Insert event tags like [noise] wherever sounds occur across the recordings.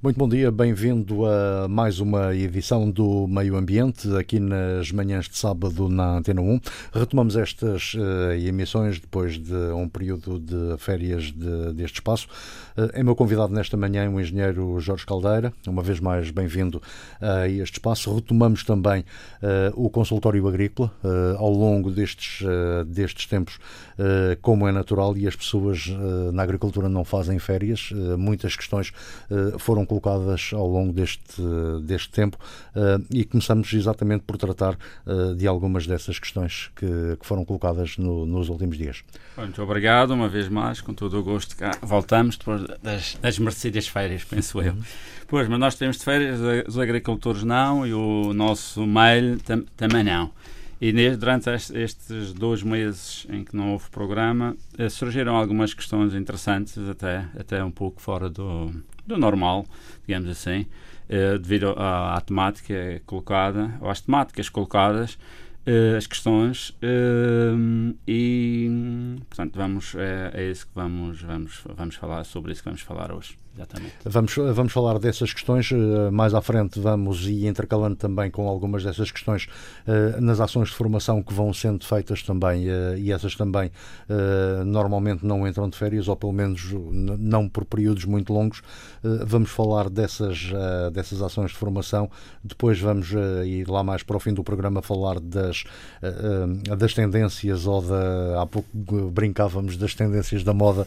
Muito bom dia, bem-vindo a mais uma edição do Meio Ambiente, aqui nas manhãs de sábado na Antena 1. Retomamos estas uh, emissões depois de um período de férias de, deste espaço. Uh, é meu convidado nesta manhã o engenheiro Jorge Caldeira, uma vez mais bem-vindo a este espaço. Retomamos também uh, o consultório agrícola ao longo destes, destes tempos, como é natural, e as pessoas na agricultura não fazem férias. muitas questões foram colocadas ao longo deste, deste tempo uh, e começamos exatamente por tratar uh, de algumas dessas questões que, que foram colocadas no, nos últimos dias. Muito obrigado, uma vez mais, com todo o gosto. Cá voltamos depois das, das merecidas férias, penso eu. Uhum. Pois, mas nós temos de férias, os agricultores não e o nosso mail tam, também não. E durante estes dois meses em que não houve programa, eh, surgiram algumas questões interessantes, até, até um pouco fora do, do normal, digamos assim, uh, devido à, à, temática colocada, ou às temáticas colocadas, uh, as questões, e portanto vamos, é, é isso que vamos, vamos, vamos falar, sobre isso que vamos falar hoje. Exatamente. Vamos, vamos falar dessas questões eh, mais à frente, vamos e intercalando também com algumas dessas questões eh, nas ações de formação que vão sendo feitas também eh, e essas também normalmente não entram de férias ou pelo menos não por períodos muito longos. Vamos falar dessas, dessas ações de formação, depois vamos ir lá mais para o fim do programa falar das, das tendências ou da, há pouco brincávamos das tendências da moda,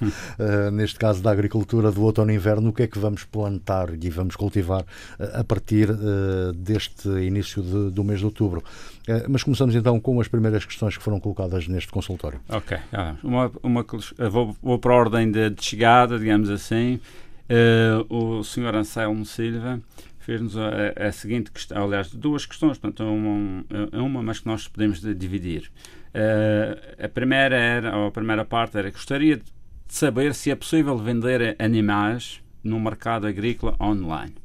neste caso da agricultura do outono-inverno no que é que vamos plantar e vamos cultivar eh, a partir uh, deste início de, do mês de outubro. Uh, mas começamos então com as primeiras questões que foram colocadas neste consultório. Ok, ah, uma, uma, vou, vou para a ordem de, de chegada, digamos assim. Uh, o Sr. Anselmo Silva fez-nos a, a, seguinte questão, aliás, duas questões, portanto, uma, uma mas que nós podemos dividir. Uh, a primeira era, a primeira parte era gostaria de saber se é possível vender animais no mercado agrícola online.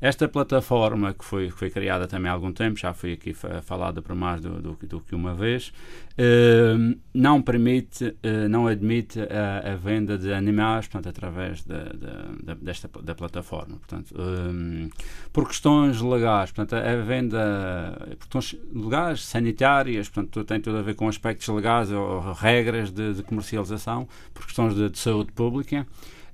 Esta plataforma, que foi, foi criada também há algum tempo, já foi aqui falada por mais do, do, do que uma vez, eh, não permite, eh, não admite a, a, venda de animais portanto, através de, de, de, desta da plataforma. Portanto, eh, por questões legais, portanto, a venda, por questões legais, sanitárias, portanto, tem tudo a ver com aspectos legais ou regras de, comercialização, por questões de saúde pública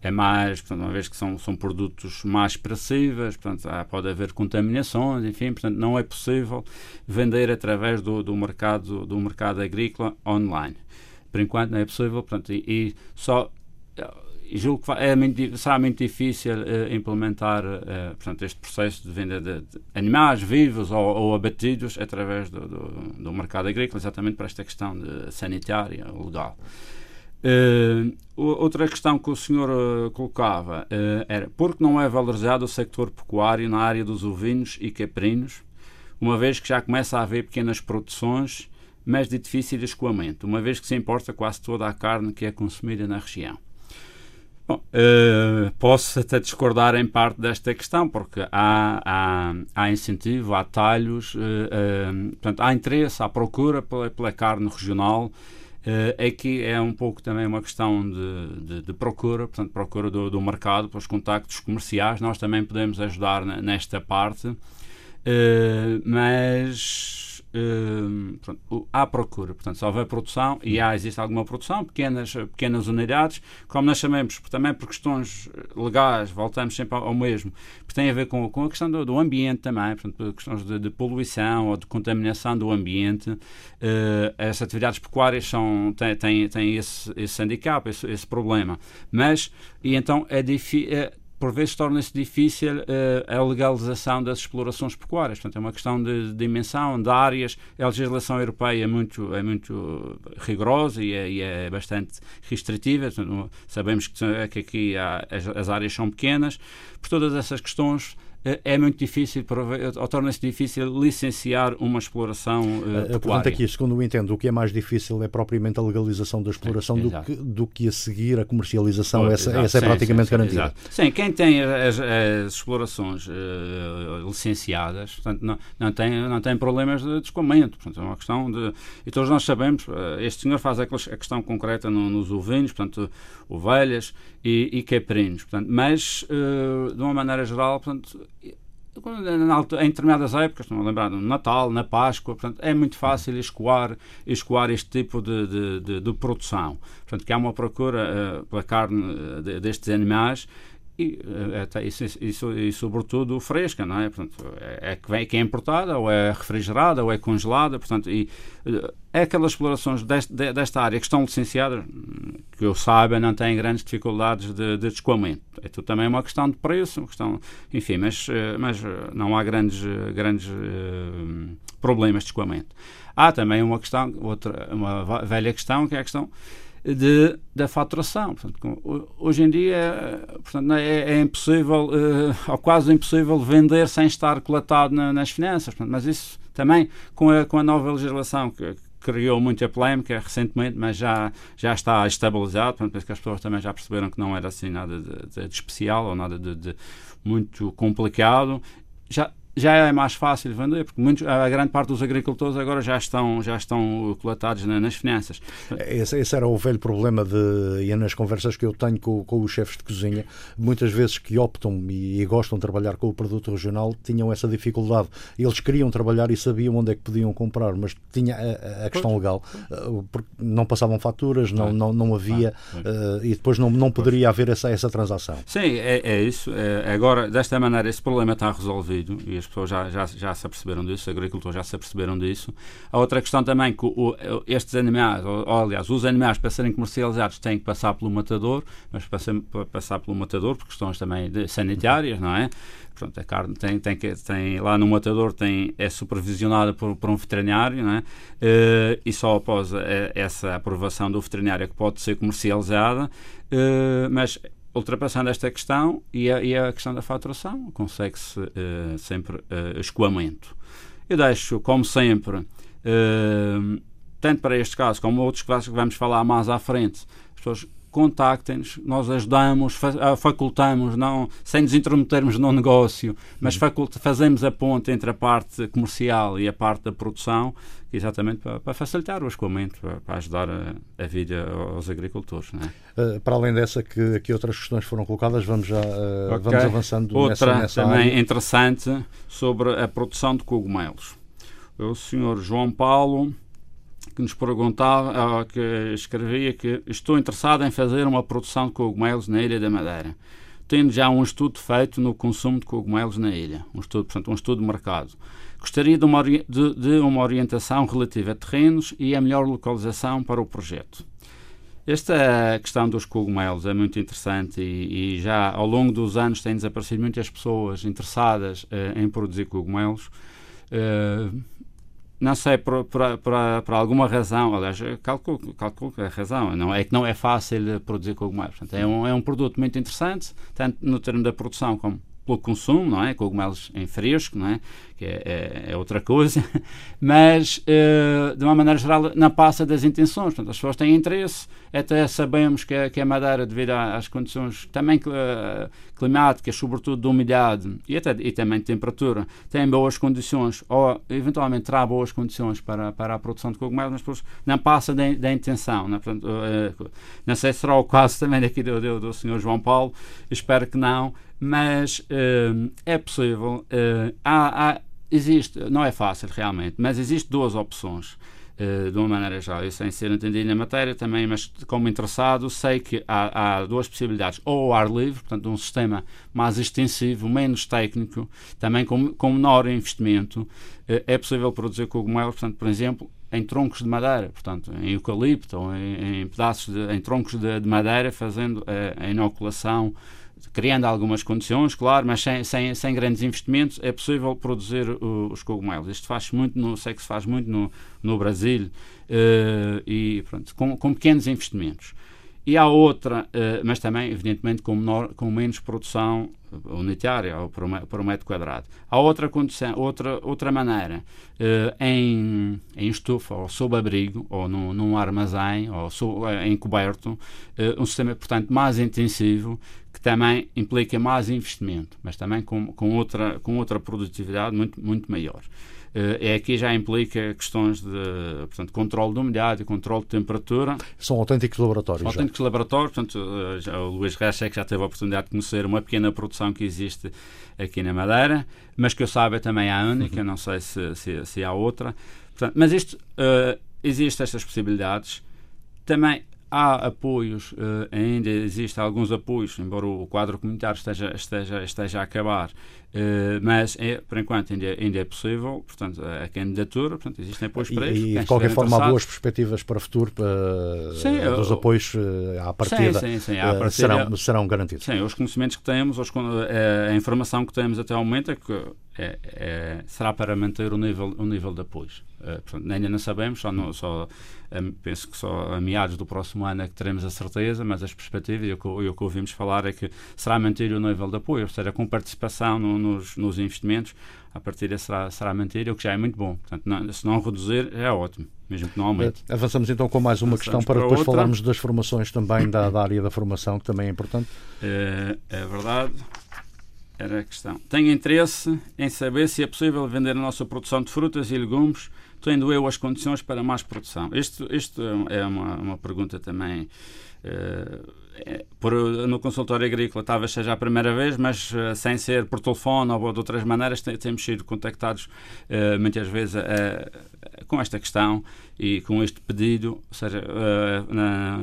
é mais, portanto, uma vez que são, são produtos mais perecíveis, portanto, há, pode haver contaminações, enfim, portanto, não é possível vender através do, do, mercado, do mercado agrícola online. Por enquanto não é possível, portanto, e, e só e julgo que é muito, será muito difícil uh, implementar uh, portanto, este processo de venda de, de animais vivos ou, ou, abatidos através do, do, do mercado agrícola, exatamente para esta questão de sanitária legal. Uh, outra questão que o senhor uh, colocava uh, era por que não é valorizado o sector pecuário na área dos ovinos e caprinos, uma vez que já começa a haver pequenas produções, mas de difícil escoamento, uma vez que se importa quase toda a carne que é consumida na região. Bom, posso até discordar em parte desta questão, porque há, há, há incentivo, há talhos, portanto, há interesse, há procura pela, pela carne regional Uh, aqui é um pouco também uma questão de, de, de procura, portanto, procura do, do mercado, para os contactos comerciais. Nós também podemos ajudar nesta parte, uh, mas Uh, pronto, há procura, portanto, se houver produção, e há, existe alguma produção, pequenas, pequenas unidades, como nós chamamos, também por questões legais, voltamos sempre ao, mesmo, porque tem a ver com, com a questão do, do ambiente também, portanto, por questões de, de, poluição ou de contaminação do ambiente, uh, as atividades pecuárias são, têm, têm, têm esse, esse handicap, esse, esse problema, mas, e então é difícil é, por vezes torna-se difícil uh, a legalização das explorações pecuárias. Portanto, é uma questão de, de dimensão, de áreas. A legislação europeia é muito, é muito rigorosa e é, e é bastante restritiva. Portanto, sabemos que, que aqui há, as, as, áreas são pequenas. Por todas essas questões, é muito difícil, ou torna-se difícil licenciar uma exploração uh, Portanto, aqui, segundo eu entendo, o que é mais difícil é propriamente a legalização da exploração sim, do, que, do que a seguir a comercialização. essa, exato, essa é sim, praticamente sim, garantida. Sim, quem tem as, as explorações uh, licenciadas portanto, não, não, tem, não tem problemas de descolamento. Portanto, é uma questão de. E todos nós sabemos, uh, este senhor faz a questão concreta no, nos ovinhos, portanto, ovelhas e, e caprinos. Portanto, mas, de uma maneira geral, portanto, em determinadas épocas, a lembrar no Natal, na Páscoa, portanto, é muito fácil escoar, escoar este tipo de, de, de, de produção. Portanto, que há uma procura uh, pela carne uh, destes animais e, até, isso, isso, e sobretudo fresca, não é? Portanto, é, é que, vem, que é importada, ou é refrigerada, ou é congelada, portanto, e é aquelas explorações deste, desta área que estão licenciadas, que eu saiba, não têm grandes dificuldades de, de descoamento. É tudo também uma questão de preço, uma questão, enfim, mas, mas não há grandes, grandes problemas de escoamento. Há também uma questão, outra, uma velha questão, que é a questão de, da faturação. Portanto, hoje em dia portanto, é, é impossível, uh, ou quase impossível, vender sem estar colatado na, nas finanças. Portanto, mas isso também com a, com a nova legislação que, criou muita polémica recentemente, mas já, já está estabilizado. Portanto, penso que as pessoas também já perceberam que não era assim nada de, de, de especial ou nada de, de, muito complicado. Já, já é mais fácil vender, porque muitos, a grande parte dos agricultores agora já estão, já estão coletados na, nas finanças. Esse, esse, era o velho problema de, e nas conversas que eu tenho com, com os chefes de cozinha, muitas vezes que optam e, e, gostam de trabalhar com o produto regional, tinham essa dificuldade. Eles queriam trabalhar e sabiam onde é que podiam comprar, mas tinha a, a questão legal, eh, porque não passavam faturas, não, não, não havia, uh, e depois não, não poderia haver essa, essa transação. Sim, é, é isso. É, agora, desta maneira, esse problema está resolvido as pessoas já, já, já se aperceberam disso, os agricultores já se aperceberam disso. A outra questão também que o, estes animais, ou, aliás, os animais para serem comercializados têm que passar pelo matador, mas para, ser, para passar pelo matador por questões também sanitárias, não é? Portanto, a carne tem, tem, que, tem lá no matador tem, é supervisionada por, por um veterinário, não é? Uh, e só após a, essa aprovação do veterinário é que pode ser comercializada, uh, mas ultrapassando esta questão e a, e a questão da faturação, consegue-se uh, sempre uh, escoamento. Eu deixo, como sempre, uh, tanto para este caso como outros que vamos falar mais à frente, as pessoas contactem-nos, nós ajudamos, facultamos, não, sem nos intrometermos no negócio, mas uhum. fazemos a ponte entre a parte comercial e a parte da produção, exatamente para, para facilitar o escoamento, para, para ajudar a, a, vida aos agricultores. É? Uh, para além dessa, que outras questões foram colocadas, vamos já uh, okay. vamos avançando Outra nessa, nessa também área. interessante sobre a produção de cogumelos. O senhor João Paulo que nos perguntava, que escrevia que estou interessado em fazer uma produção de cogumelos na Ilha da Madeira, tendo já um estudo feito no consumo de cogumelos na ilha, um estudo, portanto, um estudo de mercado. Gostaria de uma, de, de uma orientação relativa a terrenos e a melhor localização para o projeto. Esta questão dos cogumelos é muito interessante e, e já ao longo dos anos têm desaparecido muitas pessoas interessadas uh, em produzir cogumelos. Uh, não sei, por, por, por, por, alguma razão, aliás, calculo, calculo que a razão não, é que não é fácil produzir cogumelos. Portanto, é, um, é um produto muito interessante, tanto no termo da produção como pelo consumo, não é? Cogumelos em fresco, não é? Que é, é, é outra coisa, [laughs] mas uh, de uma maneira geral não passa das intenções. Portanto, as pessoas têm interesse, até sabemos que, a, que a Madeira, devido às condições também uh, climáticas, sobretudo de umidade e, até, e também de temperatura, tem boas condições, ou eventualmente terá boas condições para, para a produção de cogumelos, mas depois não passa da, da intenção. Não, é? Portanto, uh, não sei se será o caso também daqui do, do, do Sr. João Paulo, espero que não mas uh, é possível. Uh, há, há, existe, não é fácil realmente, mas existe duas opções. Uh, de uma maneira geral, eu sem ser entendido na matéria também, mas como interessado, sei que há, há, duas possibilidades. Ou o ar livre, portanto, um sistema mais extensivo, menos técnico, também com, com menor investimento. Uh, é possível produzir cogumelos, portanto, por exemplo, em troncos de madeira, portanto, em eucalipto ou em, em pedaços, de, em troncos de, de madeira, fazendo a, a inoculação criando algumas condições, claro, mas sem, sem, sem grandes investimentos é possível produzir uh, os cogumelos. Isto faz muito, no, sei que se faz muito no, no Brasil uh, e pronto, com, com pequenos investimentos. E há outra, mas também, evidentemente, com, menor, com menos produção unitária ou por, por um metro quadrado. Há outra condição, outra, outra maneira, em, em estufa ou sob abrigo ou num, num armazém ou sob, em coberto, um sistema, portanto, mais intensivo também implica mais investimento, mas também com, com, outra, com outra produtividade muito, muito maior. Uh, é aqui já implica questões de portanto, controle de umidade e controle de temperatura. São autênticos laboratórios. São autênticos já. laboratórios, portanto, uh, já, o Luís Rechek já teve a oportunidade de conhecer uma pequena produção que existe aqui na Madeira, mas que eu saiba também há única, uhum. não sei se, se, se há outra. Portanto, mas isto, uh, existem estas possibilidades. Também há apoios, uh, ainda existem alguns apoios, embora o quadro comunitário esteja, esteja, esteja a acabar, uh, mas é, por enquanto ainda, ainda é possível, portanto, a candidatura, portanto, existem apoios para isso. E, de qualquer forma há boas perspectivas para o futuro, uh, sim, dos apoios à partida, sim, sim, sim, à partida serão, serão garantidos. Sim, os conhecimentos que temos, os, a informação que temos até ao momento é que é, é, será para manter o nível, o nível de apoios. Uh, portanto, ainda não sabemos, só, no, só um, penso que só a meados do próximo ano é que teremos a certeza, mas as perspectivas e o que, o que ouvimos falar é que será manter o nível de apoio, ou seja, com participação no, nos, nos investimentos, a partir será, será manter, o que já é muito bom. Portanto, não, se não reduzir, é ótimo, mesmo que não aumente. Uh, avançamos então com mais uma Avançamos questão para, para depois outra. falarmos das formações também, da, da área da formação, que também é importante. É verdade. Era a questão. Tenho interesse em saber se é possível vender a nossa produção de frutas e legumes, tendo eu as condições para mais produção. Isto, isto é uma, uma pergunta também. Uh, por, no consultório agrícola talvez seja a primeira vez, mas uh, sem ser por telefone ou de outras maneiras, temos sido contactados uh, muitas vezes com esta questão e com este pedido, ou seja, na,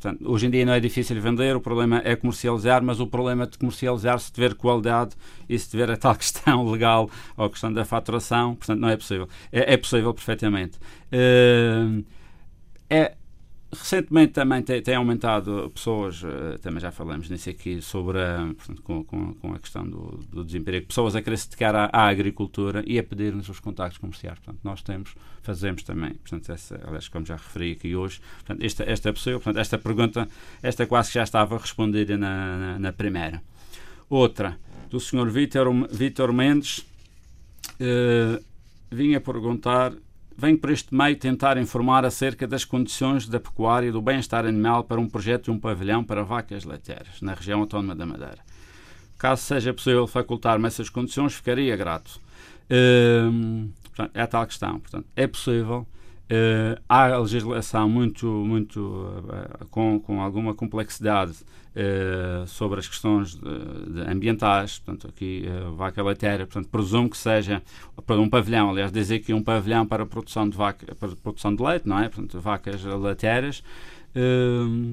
Portanto, hoje em dia não é difícil vender, o problema é comercializar, mas o problema de comercializar se tiver qualidade e se tiver a tal [laughs] questão legal ou a questão da faturação, portanto, não é possível. É, é possível perfeitamente. Uh, é, Recentemente também tem, tem, aumentado pessoas, eh, também já falamos nisso aqui, sobre a, portanto, com, com, com, a questão do, do, desemprego, pessoas a querer se dedicar à, à, agricultura e a pedir-nos os contactos comerciais. Portanto, nós temos, fazemos também, portanto, essa, aliás, como já referi aqui hoje, portanto, esta, esta possível, portanto, esta pergunta, esta quase que já estava respondida na, na, na primeira. Outra, do Sr. Vítor Mendes, eh, vinha perguntar venho por este meio tentar informar acerca das condições da pecuária e do bem-estar animal para um projeto de um pavilhão para vacas leiteiras, na região autónoma da Madeira. Caso seja possível facultar-me essas condições, ficaria grato. Hum, portanto, é a tal questão. Portanto, é possível. Uh, há legislação muito, muito uh, com, com alguma complexidade uh, sobre as questões de, de ambientais, portanto, aqui uh, vaca leiteira, portanto, presumo que seja para um pavilhão, aliás, dizer que um pavilhão para a produção de vaca, para produção de leite, não é? Portanto, vacas leiteiras,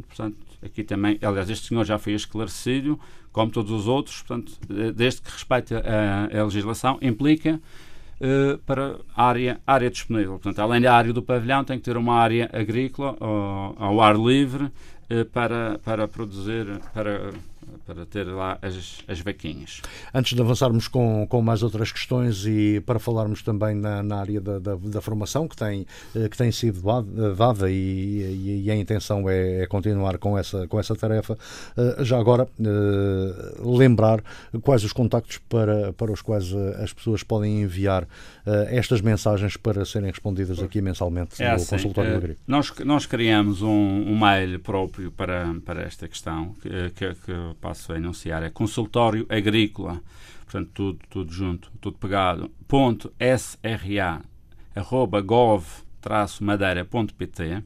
portanto, aqui também, aliás, este senhor já foi esclarecido, como todos os outros, portanto, desde que respeite a, a legislação, implica uh, para a área, área disponível. Portanto, além da área do pavilhão, tem que ter uma área agrícola ao, ar livre uh, para, para produzir, para para ter lá as, as vaquinhas. Antes de avançarmos com, com mais outras questões e para falarmos também na, na área da, da, da, formação que tem, eh, que tem sido dada e, e, e a intenção é, é, continuar com essa, com essa tarefa, eh, já agora eh, lembrar quais os contactos para, para os quais as pessoas podem enviar estas mensagens para serem respondidas aqui mensalmente é no assim, consultório agrícola. Nós, nós criamos um, um mail próprio para, para esta questão que, que, que passo a enunciar, é consultório agrícola, portanto, tudo, tudo junto, tudo pegado, ponto sra, arroba gov-madeira.pt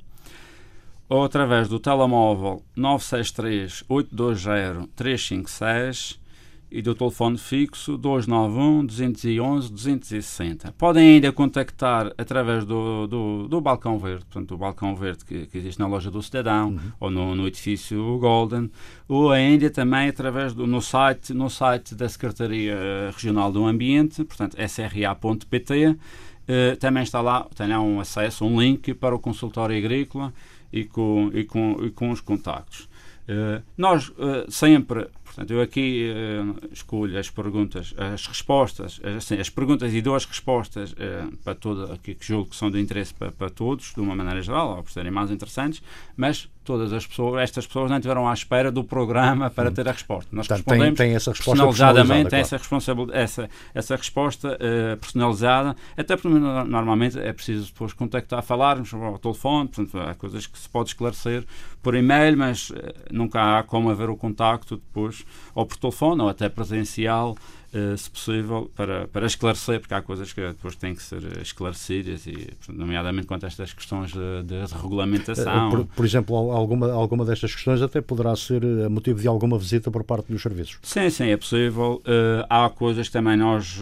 ou através do telemóvel 963 820 356 e do telefone fixo 291 211 260. Podem ainda contactar através do, do, do Balcão Verde, portanto, o Balcão Verde que, que existe na loja do Cidadão uhum. ou no, no, edifício Golden, ou ainda também através do no site, no site da Secretaria Regional do Ambiente, portanto, sra.pt. Uh, eh, também está lá, tem lá um acesso, um link para o consultório agrícola e com, e com, e com os contactos. Uh, nós uh, sempre, Portanto, eu aqui uh, escolho as perguntas, as respostas, assim, as perguntas e duas respostas uh, para toda, que, que julgo que são de interesse para, para todos, de uma maneira geral, ou por serem mais interessantes, mas todas as pessoas, estas pessoas não estiveram à espera do programa para hum. ter a resposta. Nós Portanto, respondemos tem, tem essa resposta personalizadamente, tem essa, responsabilidade, essa, essa resposta uh, personalizada, até porque normalmente é preciso depois contactar, falarmos ao telefone, portanto, há coisas que se pode esclarecer por e-mail, mas nunca há como haver o contacto depois, ou por telefone, ou até presencial, uh, se possível, para, para esclarecer, porque há coisas que depois têm que ser esclarecidas, e, nomeadamente quanto a estas questões de, de regulamentação. Por, por, exemplo, alguma, alguma destas questões até poderá ser eh, motivo de alguma visita por parte dos serviços. Sim, sim, é possível. Há coisas que também nós,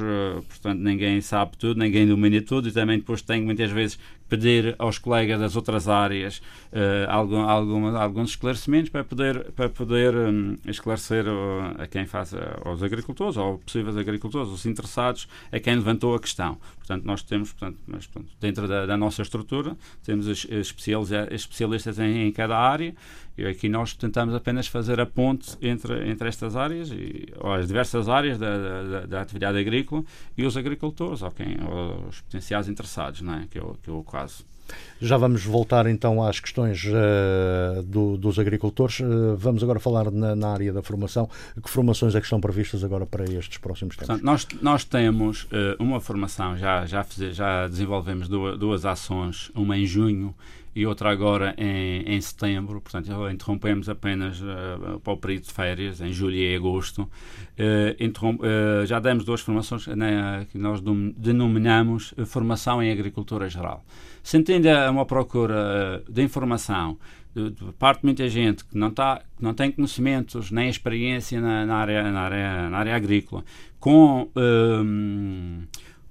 portanto, ninguém sabe tudo, ninguém domina tudo, e também depois tem muitas vezes pedir aos colegas das outras áreas uh, algum, algum, alguns esclarecimentos para poder, para poder um, esclarecer uh, a quem faz, aos agricultores, ou possíveis agricultores, os interessados, a quem levantou a questão. Portanto, nós temos, portanto, mas, portanto, dentro da, da, nossa estrutura, temos especialistas em cada área e aqui nós tentamos apenas fazer a ponte entre, entre estas áreas, e, ou as diversas áreas da, da, da atividade agrícola e os agricultores, ou, quem, ou os potenciais interessados, não é? que, é o, que é o caso. Já vamos voltar então às questões uh, do, dos agricultores. Uh, vamos agora falar na, na, área da formação. Que formações é que estão previstas agora para estes próximos tempos? Portanto, nós, nós temos uh, uma formação, já, já, já desenvolvemos duas, duas ações, uma em junho e outra agora em, em setembro, portanto interrompemos apenas uh, para o período de férias, em julho e agosto. Uh, uh, já demos duas formações né, que nós denominamos formação em agricultura geral. Se entende uma procura de informação de, de, parte de muita gente que não, tá, que não tem conhecimentos nem experiência na, na, área, na, área, na área agrícola, com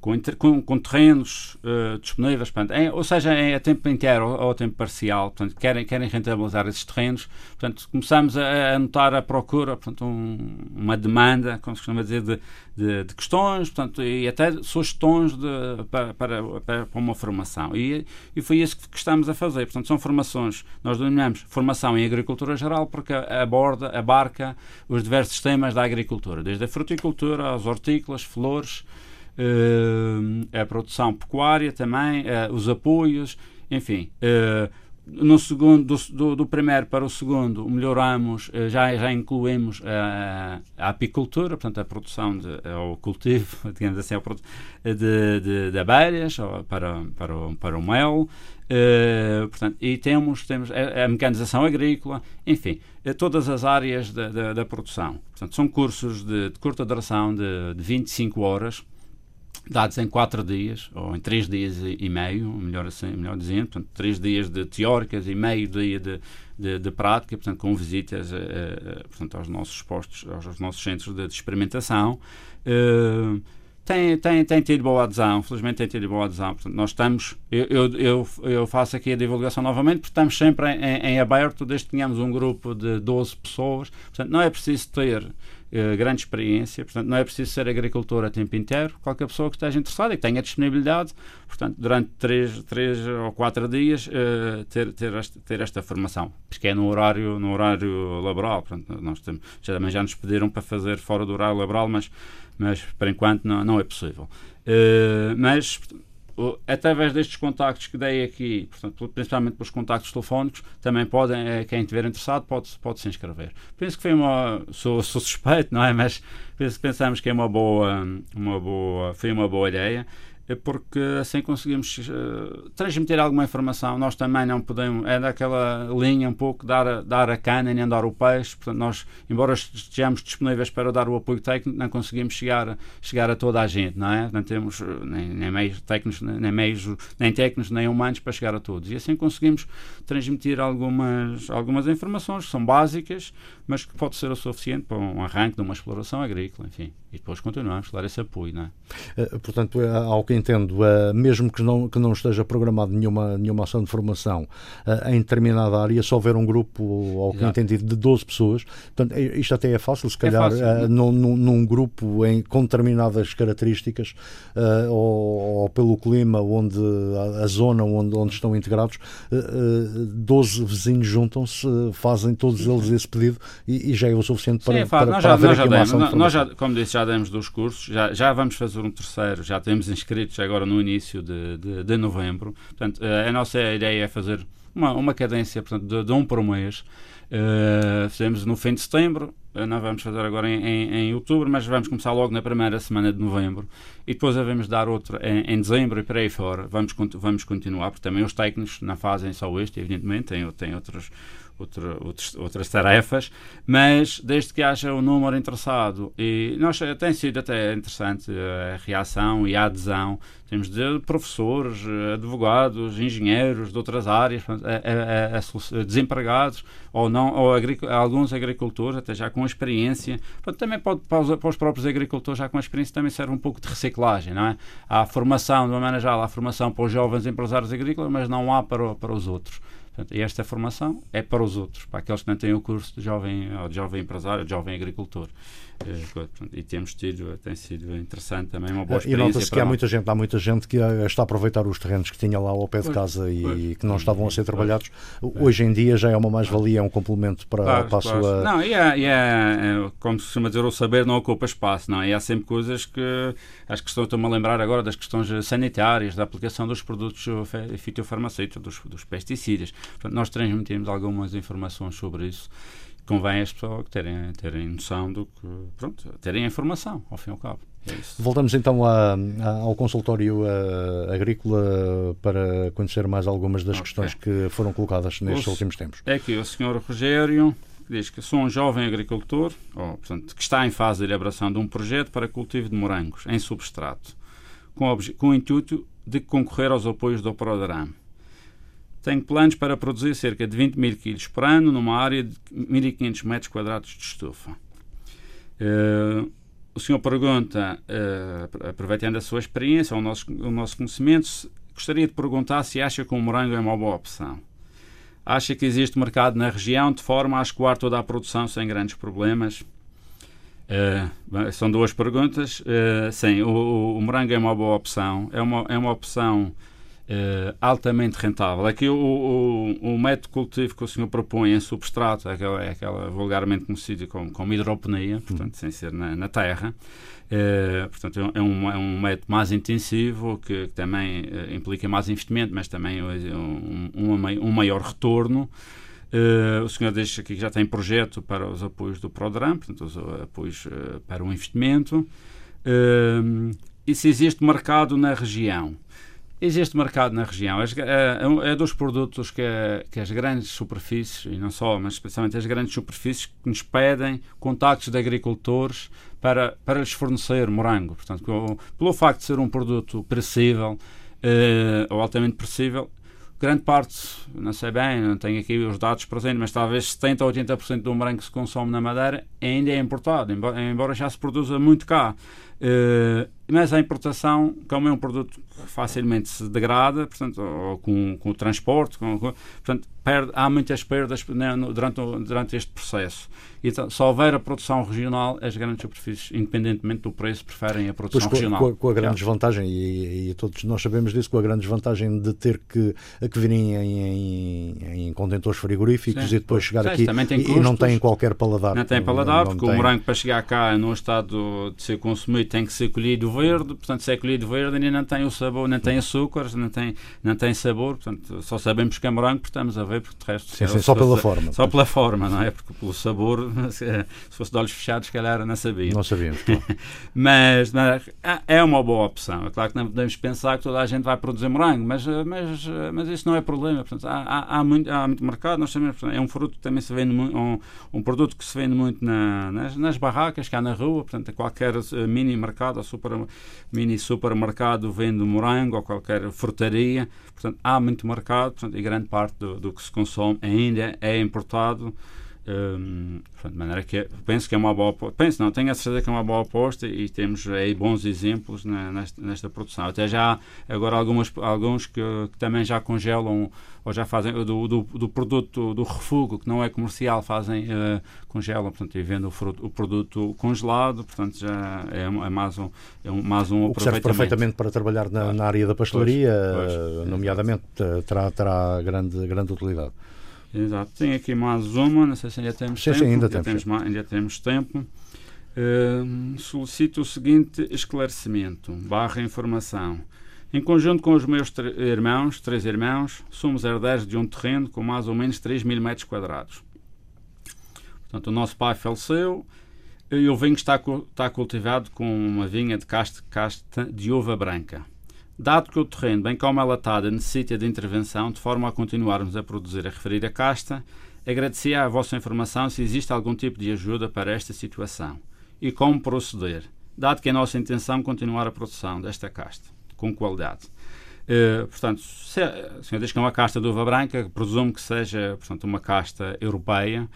com, com, com terrenos uh, disponíveis, portanto, em, ou seja, em, a tempo inteiro ou, a tempo parcial, portanto, querem, querem rentabilizar esses terrenos, portanto, começamos a, a notar a procura, portanto, um, uma demanda, como se costuma dizer, de, de, de, questões, portanto, e até sugestões de, para, para, para, uma formação. E, e foi isso que, que, estamos a fazer. Portanto, são formações, nós denominamos formação em agricultura geral, porque aborda, abarca os diversos temas da agricultura, desde a fruticultura, as hortícolas, flores, a produção pecuária também, uh, os apoios, enfim. Uh, no segundo, do, do, primeiro para o segundo, melhoramos, já, já incluímos a, a apicultura, portanto, a produção, de, o cultivo, [laughs] digamos assim, de, de, de abelhas para, para, o, para o mel. Uh, portanto, e temos, temos a, a, mecanização agrícola, enfim, todas as áreas da, da, da produção. Portanto, são cursos de, de curta duração de, de 25 horas, dados em quatro dias, ou em três dias e meio, melhor, assim, melhor dizendo, portanto, três dias de teóricas e meio dia de, de, de prática, portanto, com visitas a, a, portanto, aos nossos postos, aos nossos centros de, de experimentação. Uh, tem, tem, tem tido boa adesão, felizmente tem tido boa adesão. Portanto, nós estamos, eu, eu, eu, faço aqui a divulgação novamente, porque estamos sempre em, em aberto, desde que tenhamos um grupo de 12 pessoas. Portanto, não é preciso ter uh, grande experiência, portanto, não é preciso ser agricultor a tempo inteiro. Qualquer pessoa que esteja interessada e que tenha disponibilidade, portanto, durante 3, três ou 4 dias, uh, ter, ter, esta, ter esta formação. Porque é no horário, no horário laboral. Portanto, nós temos, já, também já nos pediram para fazer fora do horário laboral, mas mas por enquanto não, não é possível. Uh, mas através destes contactos que dei aqui, portanto, principalmente pelos contactos telefónicos, também podem, eh, quem estiver interessado, pode, pode se inscrever. Penso que foi uma. Sou, sou suspeito, não é? Mas penso, pensamos que é uma boa, uma boa, foi uma boa ideia. É porque assim conseguimos uh, transmitir alguma informação. Nós também não podemos, é daquela linha um pouco dar dar a cana e nem dar o peixe. Portanto, nós, embora estejamos disponíveis para dar o apoio técnico, não conseguimos chegar, chegar a toda a gente, não é? Não temos eh, nem, nem meios técnicos, nem meios, nem técnicos, nem humanos para chegar a todos. E assim conseguimos transmitir algumas, algumas informações que são básicas, mas que pode ser o suficiente para um arranque de uma exploração agrícola, enfim. E depois continuamos a dar esse apoio. Não é? Uh, portanto, uh, ao que entendo, uh, mesmo que não, que não esteja programado nenhuma, nenhuma ação de formação em determinada área, se houver um grupo, ao que entendi, de 12 pessoas, portanto, isto até é fácil, se é calhar, fácil, num, num, grupo em, com determinadas características, ou, ou, pelo clima, onde a, a, zona onde, onde estão integrados, 12 vizinhos juntam-se, fazem todos eles esse pedido e, e já é o suficiente para, Sim, é para, para, já, haver aqui uma ação nós, nós já, como disse, já demos dos cursos, já, já vamos fazer um terceiro, já temos inscritos agora no início de, de, de novembro. Portanto, eh, a nossa ideia é fazer uma, uma cadência portanto, de, de um por mês. Uh, fizemos no fim de setembro, uh, não vamos fazer agora em, em, em, outubro, mas vamos começar logo na primeira semana de novembro e depois devemos dar outra em, em dezembro e para aí fora. Vamos, vamos continuar, porque também os técnicos não fazem só este, evidentemente, têm, têm outros, outra, outros, outras tarefas, mas desde que haja um número interessado, e nós tem sido até interessante a reação e a adesão, temos de professores, advogados, engenheiros de outras áreas, a, a, a, desempregados, ou não, ou alguns agricultores, até já com experiência, também pode, para os, para os, próprios agricultores já com experiência também serve um pouco de reciclagem, não é? Há formação, de uma maneira geral, há formação para os jovens empresários agrícolas, mas não há para, para os outros. Portanto, esta formação é para os outros, para aqueles que não têm o curso de jovem, ou de jovem empresário, de jovem agricultor. Eh, e temos tido, tem sido interessante também, uma boa experiência. E nota-se que há muita, gente, há muita gente que está a aproveitar os terrenos que tinha lá ao pé de casa pois, e pois, que não estavam a ser trabalhados. Hoje em dia já é uma mais-valia, é um complemento para, claro, para a claro. sua. Não, e é, e é, é, como se costuma dizer, o saber não ocupa espaço, não é? E há sempre coisas que. Acho que estou-me a lembrar agora das questões sanitárias, da aplicação dos produtos fitofarmacêuticos, dos, dos pesticidas. Portanto, nós transmitimos algumas informações sobre isso convém as pessoas terem, terem noção do que. Pronto, terem a informação, ao fim e ao cabo. É Voltamos então a, a, ao consultório a, agrícola para conhecer mais algumas das okay. questões que foram colocadas nestes o, últimos tempos. É que o Sr. Rogério diz que sou um jovem agricultor, ou, portanto, que está em fase de elaboração de um projeto para cultivo de morangos em substrato, com, com o intuito de concorrer aos apoios do Proderam tem planos para produzir cerca de 20 mil quilos por ano numa área de 1.500 metros quadrados de estufa. Uh, o senhor pergunta, uh, aproveitando a sua experiência, o nosso, o nosso conhecimento, gostaria de perguntar se acha que o morango é uma boa opção. Acha que existe mercado na região de forma a escoar toda a produção sem grandes problemas? Uh, são duas perguntas. Sim, o, o, morango é uma boa opção. É uma, é uma opção Uh, altamente rentável. Aqui o, o, o, método cultivo que o senhor propõe em substrato é aquela, é aquela vulgarmente conhecida como, como hidroponia, portanto, sem ser na, na terra. Uh, portanto, é um, é um método mais intensivo que, que também uh, implica mais investimento, mas também um, um, um maior retorno. o senhor diz aqui que já tem projeto para os apoios do PRODRAM, portanto, os apoios para o investimento. e se existe mercado na região? Existe mercado na região. É, é, é dos produtos que, que, as grandes superfícies, e não só, mas especialmente as grandes superfícies, que nos pedem contactos de agricultores para, para lhes fornecer morango. Portanto, pelo facto de ser um produto perecível eh, ou altamente perecível, grande parte, não sei bem, não tenho aqui os dados presentes, mas talvez 70% ou 80% do morango que se consome na Madeira ainda é importado, embora já se produza muito cá. Uh, mas a importação, como é um produto que facilmente se degrada, portanto, ou com, com o transporte, com, com, portanto, perde, há muitas perdas né, durante, durante este processo. Então, se houver a produção regional, as grandes superfícies, independentemente do preço, preferem a produção pois, regional. Com a, com a grande desvantagem, e, e, todos nós sabemos disso, com a grande desvantagem de ter que, que virem em, em, em contentores frigoríficos Sim. e depois chegar Sim, aqui e, e, não têm qualquer paladar. Não tem paladar, não, não porque tem... o morango para chegar cá no estado de ser consumido tem que ser colhido verde, portanto, se é colhido verde ainda não tem o sabor, não tem açúcares, não tem, não tem sabor, portanto, só sabemos que é morango porque estamos a ver, porque de resto... Sim, sim, só pela forma. Só pela forma, não é? Porque pelo sabor, [laughs] se fosse de olhos fechados, se calhar não sabíamos. Não sabíamos, claro. [laughs] mas, mas, é uma boa opção. É claro que não podemos pensar que toda a gente vai produzir morango, mas, mas, mas isso não é problema. Portanto, há, há, há, muito, há muito mercado, nós sabemos, é um fruto que também se vende um, um produto que se vende muito na, nas, nas barracas, cá na rua, portanto, qualquer eh, mini mercado ou super, mini supermercado vende morango ou qualquer frutaria. Portanto, há muito mercado portanto, e grande parte do, do que se consome ainda é importado. Um, de maneira que penso que é uma boa penso não tenho a certeza que é uma boa aposta e temos aí bons exemplos na, nesta, nesta, produção. Até já agora algumas alguns que, que, também já congelam ou já fazem do, do, do produto do refúgio que não é comercial fazem uh, congelam. Portanto e vendem o, o, produto congelado portanto já é, é mais um é um, mais um o que serve perfeitamente para trabalhar na, na área da pastelaria pois, pois, nomeadamente terá, terá grande grande utilidade Exato. Tem aqui mais uma, não sei se ainda temos sim, tempo. Sim, ainda, temos, mais, ainda temos tempo. Uh, solicito o seguinte esclarecimento, barra informação. Em conjunto com os meus irmãos, três irmãos, somos herdeiros de um terreno com mais ou menos 3 mil metros quadrados. Portanto, o nosso pai faleceu e o vinho está, está cultivado com uma vinha de casta, casta de uva branca. Dado que o terreno, bem como a latada, necessita de intervenção de forma a continuarmos a produzir a referida casta, agradecia a vossa informação se existe algum tipo de ajuda para esta situação e como proceder, dado que é nossa intenção continuar a produção desta casta com qualidade. Uh, portanto, se, a senhor diz que é uma casta de uva branca, presumo que seja portanto, uma casta europeia.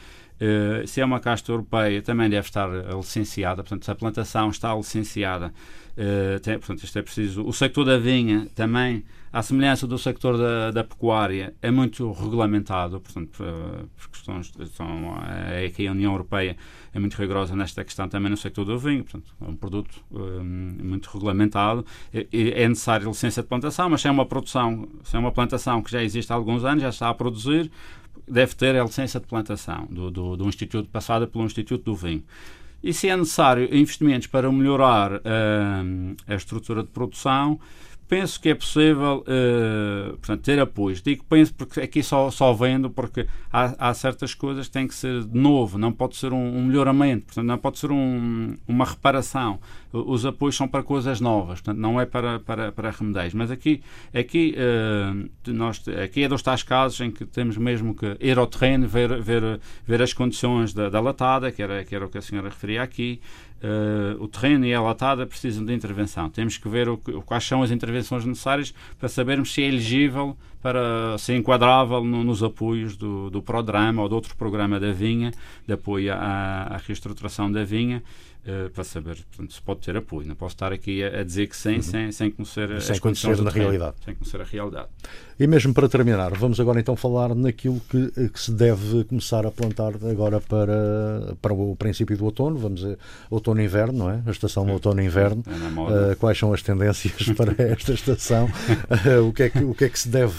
Uh, se é uma casta europeia, também deve estar licenciada. Portanto, se a plantação está licenciada, Uh, tem, portanto, isto é preciso. O sector da vinha também, à semelhança do sector da, da pecuária, é muito regulamentado, portanto, por, por questões. São, é que a União Europeia é muito rigorosa nesta questão também no sector do vinho, portanto, é um produto um, eh, muito regulamentado. É, é necessária licença de plantação, mas se é uma produção, se é uma plantação que já existe há alguns anos, já está a produzir, deve ter a licença de plantação do, do, do Instituto, passada pelo Instituto do Vinho. E se é necessário investimentos para melhorar uh, a estrutura de produção, penso que é possível uh, portanto, ter apoios. Digo penso porque aqui só, só vendo porque há, há certas coisas que têm que ser de novo, não pode ser um, um melhoramento, portanto, não pode ser um, uma reparação. Os apoios são para coisas novas, portanto, não é para, para, para remedeios. Mas aqui, aqui, uh, nós, aqui é dos tais casos em que temos mesmo que ir ao terreno, ver, ver, ver as condições da, da latada, que era, que era o que a senhora referia aqui, Uh, o terreno e a latada precisam de intervenção. Temos que ver o, quais são as intervenções necessárias para sabermos se é elegível, para ser enquadrável no, nos apoios do, do Prodrama ou de outro programa da vinha, de apoio à, à reestruturação da vinha. Uh, para saber portanto, se pode ter apoio. Não posso estar aqui a, a dizer que sim, uhum. sem, sem conhecer sem conhecer na realidade. Sem conhecer a realidade. E mesmo para terminar, vamos agora então falar naquilo que, que se deve começar a plantar agora para, para o princípio do outono. Vamos a outono e inverno, não é? A estação outono e inverno. É uh, quais são as tendências [laughs] para esta estação? Uh, o, que é que, o que é que se deve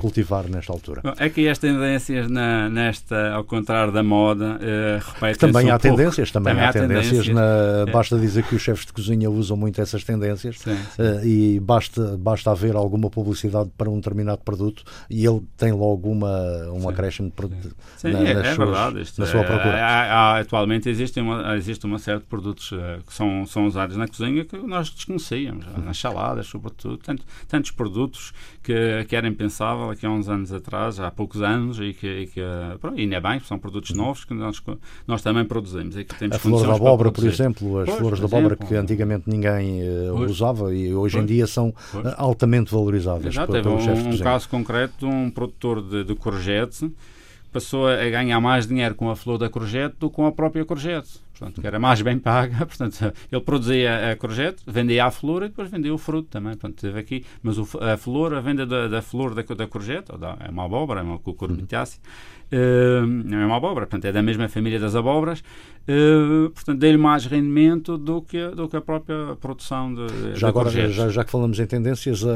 cultivar nesta altura? Bom, é que as tendências na, nesta, ao contrário da moda, uh, Também há um tendências, também, também há, tendências, tendências na é. Basta dizer que os chefes de cozinha usam muito essas tendências sim, sim. Uh, e basta, basta haver alguma publicidade para um determinado produto e ele tem logo uma, um acréscimo de produto. Sim, na, é, é suas, verdade. Isto na sua é, procura. Há, há, atualmente existe uma, existe uma série de produtos uh, que são, são usados na cozinha que nós desconhecíamos, uhum. nas saladas, sobretudo. Tanto, tantos produtos que, que era impensável aqui há uns anos atrás, há poucos anos, e que, e que pronto, ainda é bem, são produtos uhum. novos que nós, nós também produzimos. E que temos a flor da abóbora, por exemplo, as pois, flores da abóbora que antigamente ninguém uh, usava e hoje pois, em dia são. Eh, altamente valorizadas. Já teve um, um caso concreto de um produtor de, de courgette passou a ganhar mais dinheiro com a flor da courgette do que com a própria courgette portanto, que era mais bem paga. [laughs] Portanto, ele produzia a courgette, vendia a flor e depois vendia o fruto também. Portanto, teve aqui, mas o, a flor, a venda da, da flor da, da courgette, ou da, é uma abóbora, é uma cucurbitácea, uh, não é uma abóbora, portanto, é da mesma família das abóboras, uh, portanto, deu-lhe mais rendimento do que, do que a própria produção de, já agora, já, já, que falamos em tendências, uh,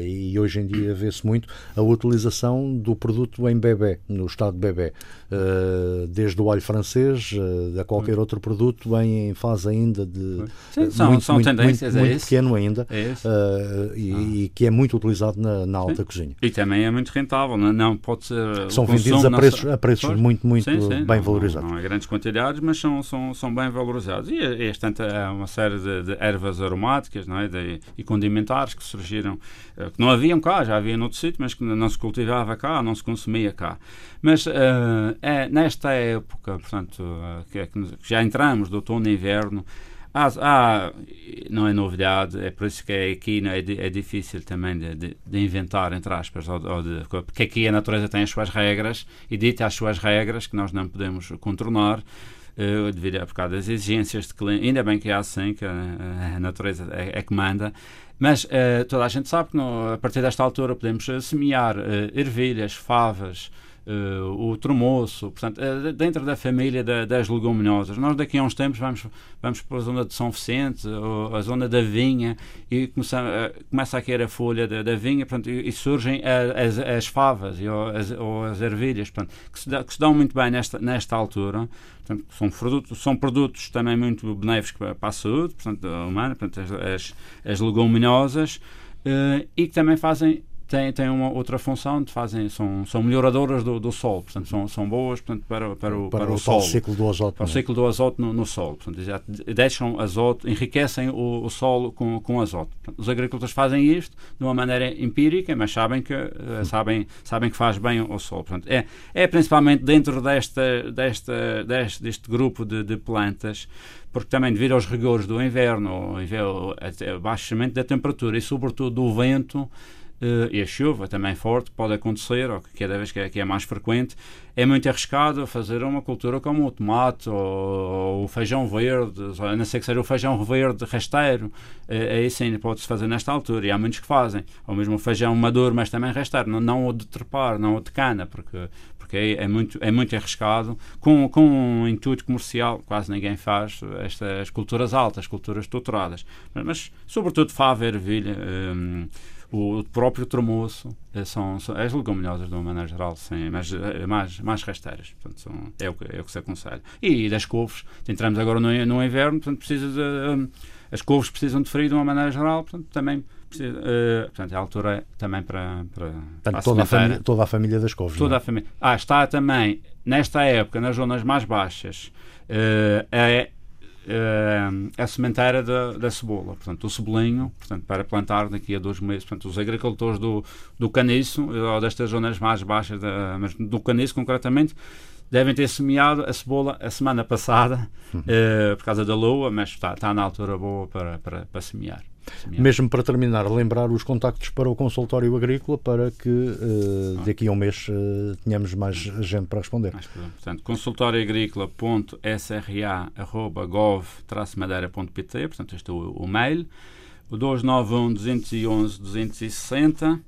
e hoje em dia vê-se muito a utilização do produto em bebê, no estado de bebê, desde o alho francês, a qualquer outro produto em fase ainda de Sim, são, muito, são muito, tendências, muito, é muito pequeno ainda é uh, e, ah. e, que é muito utilizado na, na alta sim. cozinha. E também é muito rentável, não, não pode ser. São vendidos a preços, a preços pois, muito, muito sim, sim, bem não, valorizados. Não, é grandes quantidades, mas são, são, são bem valorizados. E esta é uma série de, de, ervas aromáticas não é? De, e condimentares que surgiram, eh, que não haviam cá, já havia noutro sítio, mas que não se cultivava cá, não se consumia cá. Mas uh, é, nesta época, portanto, uh, que, é que já entramos do outono e inverno, há, há, não é novidade, é por isso que aqui não é, é difícil também de, de, de, inventar, entre aspas, ou, ou de, porque aqui a natureza tem as suas regras e dita as suas regras que nós não podemos contornar. Uh, devido a por causa das exigências de cliente, ainda bem que é assim, que a, a natureza é, é que manda, mas uh, toda a gente sabe que a partir desta altura podemos semear uh, ervilhas, favas, uh, o tremoço, portanto, uh, dentro da família da, das leguminosas. Nós daqui a uns tempos vamos, vamos para a zona de São Vicente, ou a zona da vinha, e começa, uh, começa a cair a folha da, da vinha, portanto, e, e surgem as, as favas e, ou, as, ou as ervilhas, portanto, que, se dá, que se dão muito bem nesta, nesta altura. Portanto, são, produtos, são produtos também muito benéficos para, para a saúde portanto, humana, portanto, as, as, as leguminosas, e que também fazem têm, têm uma outra função, fazem, são, são melhoradoras do, do solo, portanto, são, são boas portanto, para, para, o, para, para o, o solo. ciclo do azoto. Para o é? ciclo do azoto no, no solo. Portanto, deixam azoto, enriquecem o, o solo com, com azoto. Portanto, os agricultores fazem isto de uma maneira empírica, mas sabem que, uh, sabem, sabem que faz bem ao solo. Portanto, é, é principalmente dentro desta, desta, deste, deste grupo de, de plantas porque também devido aos rigores do inverno, o baixamento da temperatura e sobretudo do vento, e a chuva também forte pode acontecer, ou cada vez que é, que é, mais frequente, é muito arriscado fazer uma cultura como o tomate ou, ou o feijão verde, a não ser que seja o feijão verde rasteiro, é, aí sim pode-se fazer nesta altura, e há muitos que fazem, ou mesmo o feijão maduro, mas também rasteiro, não, não o de trepar, não o de cana, porque, porque é, muito, é muito arriscado, com, com um intuito comercial, quase ninguém faz estas culturas altas, culturas tuturadas, mas, mas sobretudo fava, ervilha, um, o próprio tremoço eh, são, são, as leguminosas de uma maneira geral sim, mas eh, mais, mais rasteiras portanto, são, é, o que, é o que se aconselha. E das couves, entramos agora no, no inverno portanto precisa de, um, as couves precisam de frio de uma maneira geral portanto também precisa, uh, portanto é a altura também para, para, para toda, a família, toda a família das couves toda é? a família. Ah, está também nesta época nas zonas mais baixas uh, é uh, a sementeira da, da, cebola, portanto, o cebolinho, portanto, para plantar daqui a dois meses. Portanto, os agricultores do, do caniço, ou destas zonas mais baixas, da, mas do caniço concretamente, devem ter semeado a cebola a semana passada, uhum. uh, por causa da lua, mas está, está na altura boa para, para, para semear. Mesmo para terminar, lembrar os contactos para o consultório agrícola para que uh, daqui a um mês uh, tenhamos mais gente para responder. Mais, portanto, consultórioagrícola.sra.gov-madeira.pt, portanto, este é o, o mail. O 291 211 260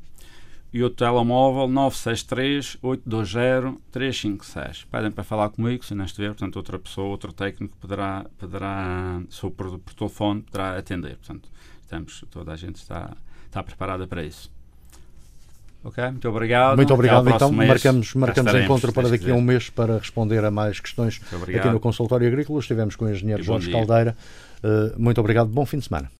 e o telemóvel 963 820 356. Pedem para falar comigo, se não estiver, portanto, outra pessoa, outro técnico poderá, poderá por, por telefone, poderá atender. Portanto, estamos, toda a gente está, está preparada para isso. Ok, muito obrigado. Muito obrigado. Então, marcamos, marcamos encontro para daqui a um mês para responder a mais questões aqui no Consultório Agrícola. Estivemos com o engenheiro Jorge Caldeira. Uh, muito obrigado. Bom fim de semana.